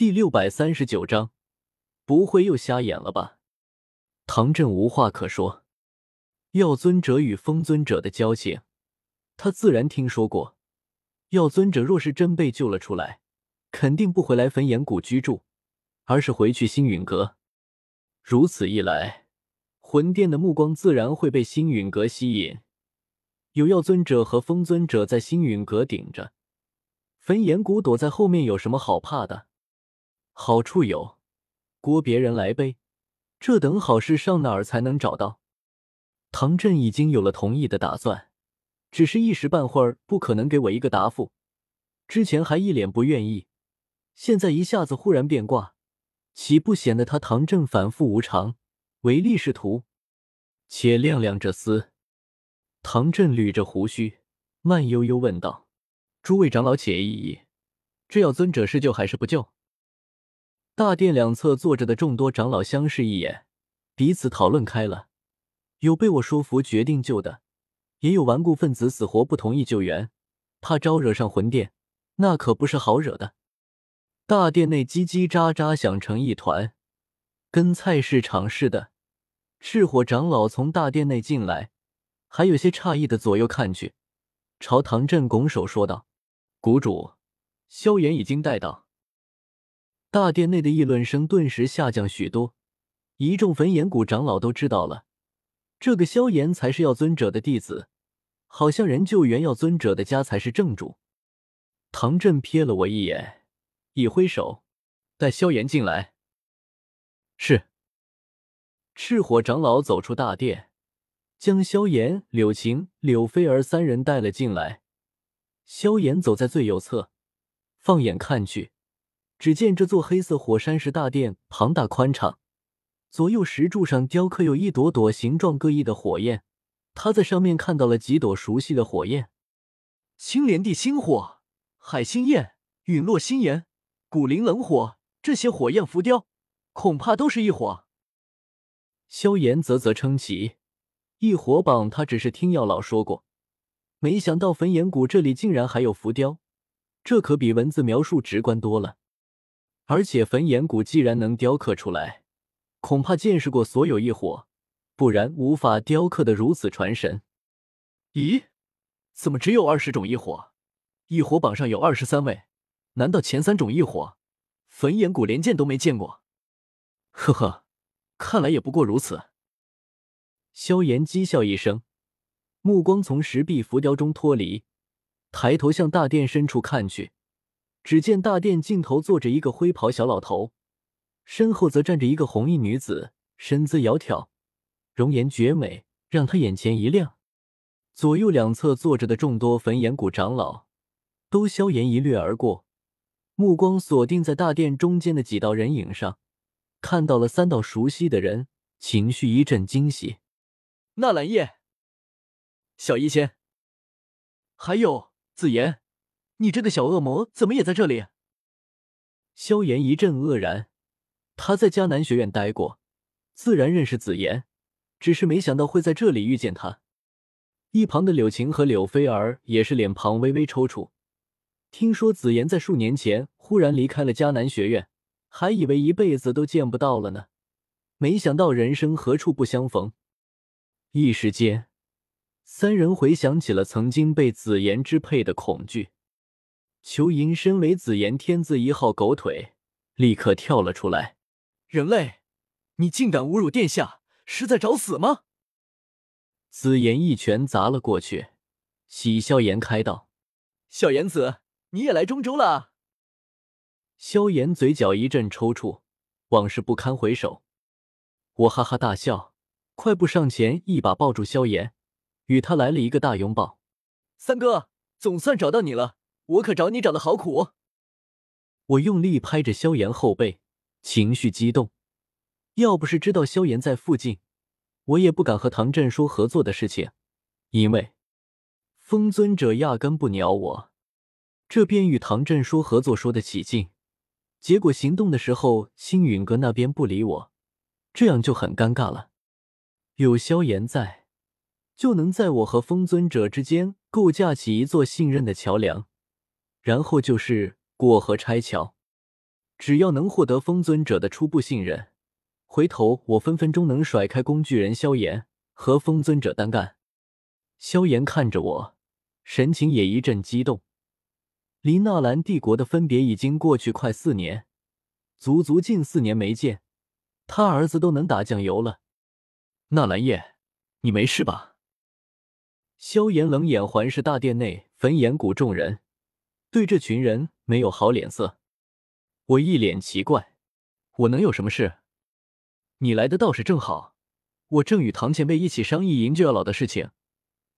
第六百三十九章，不会又瞎眼了吧？唐振无话可说。药尊者与风尊者的交情，他自然听说过。药尊者若是真被救了出来，肯定不回来焚炎谷居住，而是回去星陨阁。如此一来，魂殿的目光自然会被星陨阁吸引。有药尊者和风尊者在星陨阁顶着，焚炎谷躲在后面有什么好怕的？好处有，锅别人来背，这等好事上哪儿才能找到？唐振已经有了同意的打算，只是一时半会儿不可能给我一个答复。之前还一脸不愿意，现在一下子忽然变卦，岂不显得他唐振反复无常、唯利是图？且亮亮这厮。唐振捋着胡须，慢悠悠问道：“诸位长老，且议议，这药尊者是救还是不救？”大殿两侧坐着的众多长老相视一眼，彼此讨论开了。有被我说服决定救的，也有顽固分子死活不同意救援，怕招惹上魂殿，那可不是好惹的。大殿内叽叽喳喳响成一团，跟菜市场似的。赤火长老从大殿内进来，还有些诧异的左右看去，朝唐振拱手说道：“谷主，萧炎已经带到。”大殿内的议论声顿时下降许多，一众焚炎谷长老都知道了，这个萧炎才是药尊者的弟子，好像人救援药尊者的家才是正主。唐振瞥了我一眼，一挥手，带萧炎进来。是。赤火长老走出大殿，将萧炎、柳晴、柳菲儿三人带了进来。萧炎走在最右侧，放眼看去。只见这座黑色火山石大殿庞大宽敞，左右石柱上雕刻有一朵朵形状各异的火焰。他在上面看到了几朵熟悉的火焰：青莲地心火、海心焰、陨落心炎、古灵冷火。这些火焰浮雕，恐怕都是异火。萧炎啧啧称奇，异火榜他只是听药老说过，没想到焚炎谷这里竟然还有浮雕，这可比文字描述直观多了。而且焚炎谷既然能雕刻出来，恐怕见识过所有异火，不然无法雕刻的如此传神。咦，怎么只有二十种异火？异火榜上有二十三位，难道前三种异火，焚炎谷连见都没见过？呵呵，看来也不过如此。萧炎讥笑一声，目光从石壁浮雕中脱离，抬头向大殿深处看去。只见大殿尽头坐着一个灰袍小老头，身后则站着一个红衣女子，身姿窈窕，容颜绝美，让他眼前一亮。左右两侧坐着的众多焚炎谷长老，都萧炎一掠而过，目光锁定在大殿中间的几道人影上，看到了三道熟悉的人，情绪一阵惊喜。纳兰叶、小医仙，还有紫妍。你这个小恶魔怎么也在这里？萧炎一阵愕然，他在迦南学院待过，自然认识紫妍，只是没想到会在这里遇见他。一旁的柳晴和柳菲儿也是脸庞微微抽搐，听说紫妍在数年前忽然离开了迦南学院，还以为一辈子都见不到了呢，没想到人生何处不相逢。一时间，三人回想起了曾经被紫妍支配的恐惧。裘银身为紫炎天字一号狗腿，立刻跳了出来：“人类，你竟敢侮辱殿下，是在找死吗？”紫炎一拳砸了过去，喜笑颜开道：“小炎子，你也来中州了？”萧炎嘴角一阵抽搐，往事不堪回首。我哈哈大笑，快步上前，一把抱住萧炎，与他来了一个大拥抱。三哥，总算找到你了。我可找你找的好苦！我用力拍着萧炎后背，情绪激动。要不是知道萧炎在附近，我也不敢和唐振说合作的事情，因为风尊者压根不鸟我。这边与唐振说合作说得起劲，结果行动的时候星陨阁那边不理我，这样就很尴尬了。有萧炎在，就能在我和风尊者之间构架起一座信任的桥梁。然后就是过河拆桥，只要能获得风尊者的初步信任，回头我分分钟能甩开工具人萧炎和风尊者单干。萧炎看着我，神情也一阵激动。离纳兰帝国的分别已经过去快四年，足足近四年没见，他儿子都能打酱油了。纳兰叶，你没事吧？萧炎冷眼环视大殿内焚炎谷众人，对这群人没有好脸色。我一脸奇怪，我能有什么事？你来的倒是正好，我正与唐前辈一起商议营救药老的事情，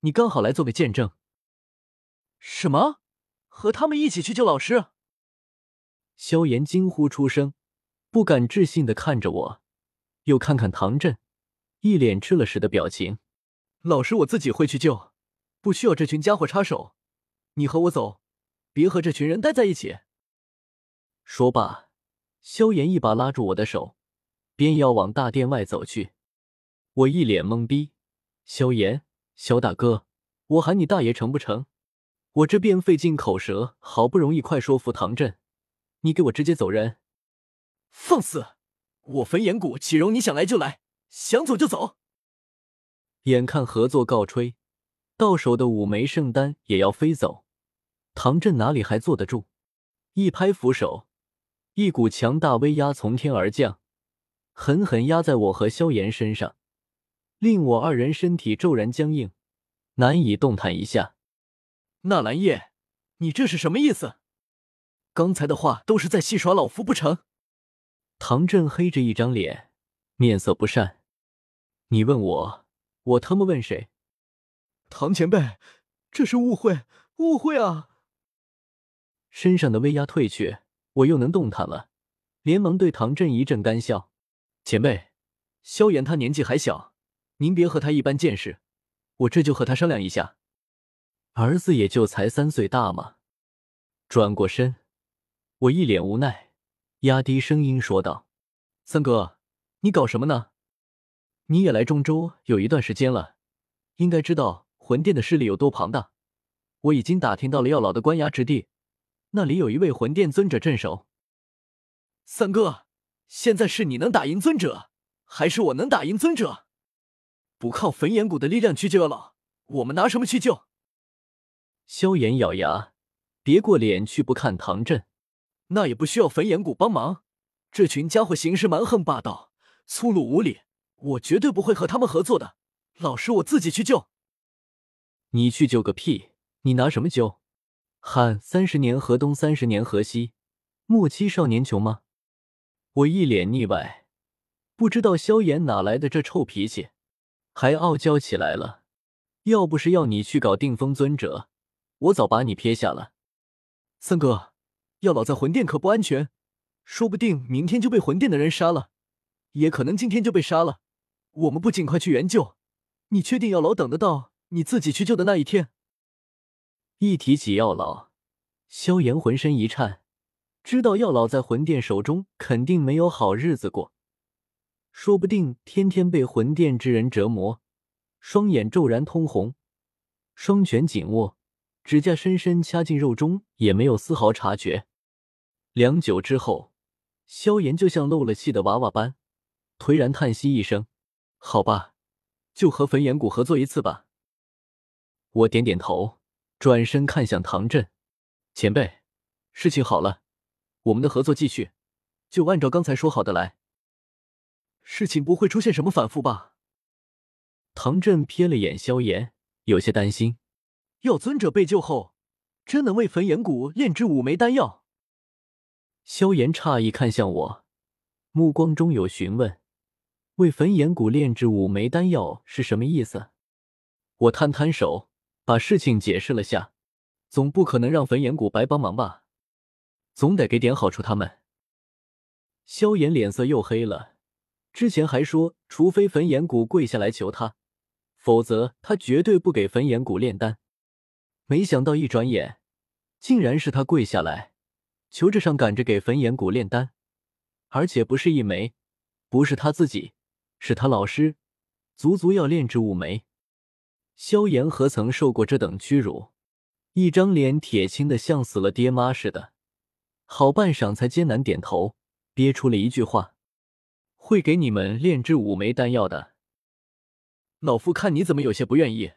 你刚好来做个见证。什么？和他们一起去救老师？萧炎惊呼出声，不敢置信的看着我，又看看唐振，一脸吃了屎的表情。老师，我自己会去救。不需要这群家伙插手，你和我走，别和这群人待在一起。说罢，萧炎一把拉住我的手，便要往大殿外走去。我一脸懵逼：“萧炎，萧大哥，我喊你大爷成不成？我这边费尽口舌，好不容易快说服唐振，你给我直接走人？放肆！我焚炎谷岂容你想来就来，想走就走？眼看合作告吹。到手的五枚圣丹也要飞走，唐振哪里还坐得住？一拍扶手，一股强大威压从天而降，狠狠压在我和萧炎身上，令我二人身体骤然僵硬，难以动弹一下。纳兰叶，你这是什么意思？刚才的话都是在戏耍老夫不成？唐振黑着一张脸，面色不善。你问我，我他妈问谁？唐前辈，这是误会，误会啊！身上的威压退去，我又能动弹了，连忙对唐振一阵干笑：“前辈，萧炎他年纪还小，您别和他一般见识，我这就和他商量一下。儿子也就才三岁大嘛。”转过身，我一脸无奈，压低声音说道：“三哥，你搞什么呢？你也来中州有一段时间了，应该知道。”魂殿的势力有多庞大？我已经打听到了药老的关押之地，那里有一位魂殿尊者镇守。三哥，现在是你能打赢尊者，还是我能打赢尊者？不靠焚炎谷的力量去救药老，我们拿什么去救？萧炎咬牙，别过脸去不看唐振。那也不需要焚炎谷帮忙，这群家伙行事蛮横霸道，粗鲁无礼，我绝对不会和他们合作的。老师，我自己去救。你去救个屁！你拿什么救？喊三十年河东，三十年河西，莫欺少年穷吗？我一脸腻歪，不知道萧炎哪来的这臭脾气，还傲娇起来了。要不是要你去搞定风尊者，我早把你撇下了。三哥，药老在魂殿可不安全，说不定明天就被魂殿的人杀了，也可能今天就被杀了。我们不尽快去援救，你确定药老等得到？你自己去救的那一天，一提起药老，萧炎浑身一颤，知道药老在魂殿手中肯定没有好日子过，说不定天天被魂殿之人折磨，双眼骤然通红，双拳紧握，指甲深深掐进肉中，也没有丝毫察觉。良久之后，萧炎就像漏了气的娃娃般，颓然叹息一声：“好吧，就和焚炎谷合作一次吧。”我点点头，转身看向唐振前辈：“事情好了，我们的合作继续，就按照刚才说好的来。事情不会出现什么反复吧？”唐振瞥了眼萧炎，有些担心：“药尊者被救后，真能为焚炎谷炼制五枚丹药？”萧炎诧异看向我，目光中有询问：“为焚炎谷炼制五枚丹药是什么意思？”我摊摊手。把事情解释了下，总不可能让焚炎谷白帮忙吧？总得给点好处他们。萧炎脸色又黑了，之前还说，除非焚炎谷跪下来求他，否则他绝对不给焚炎谷炼丹。没想到一转眼，竟然是他跪下来，求着上赶着给焚炎谷炼丹，而且不是一枚，不是他自己，是他老师，足足要炼制五枚。萧炎何曾受过这等屈辱？一张脸铁青的像死了爹妈似的，好半晌才艰难点头，憋出了一句话：“会给你们炼制五枚丹药的。”老夫看你怎么有些不愿意。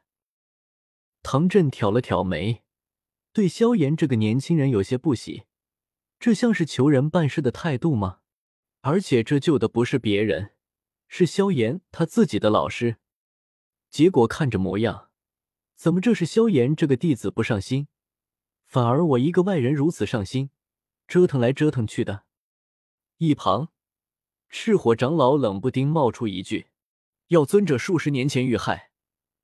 唐振挑了挑眉，对萧炎这个年轻人有些不喜，这像是求人办事的态度吗？而且这救的不是别人，是萧炎他自己的老师。结果看着模样，怎么这是萧炎这个弟子不上心，反而我一个外人如此上心？折腾来折腾去的，一旁赤火长老冷不丁冒出一句：“药尊者数十年前遇害，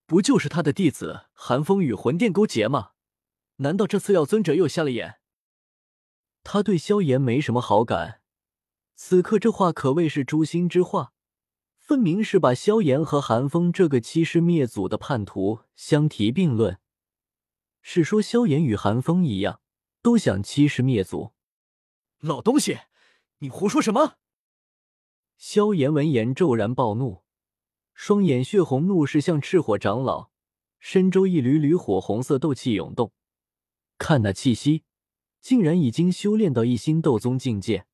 不就是他的弟子寒风与魂殿勾结吗？难道这次药尊者又瞎了眼？”他对萧炎没什么好感，此刻这话可谓是诛心之话，分明是把萧炎和韩风这个欺师灭祖的叛徒相提并论，是说萧炎与韩风一样，都想欺师灭祖。老东西，你胡说什么？萧炎闻言骤然暴怒，双眼血红，怒视向赤火长老，身周一缕缕火红色斗气涌动，看那气息，竟然已经修炼到一星斗宗境界。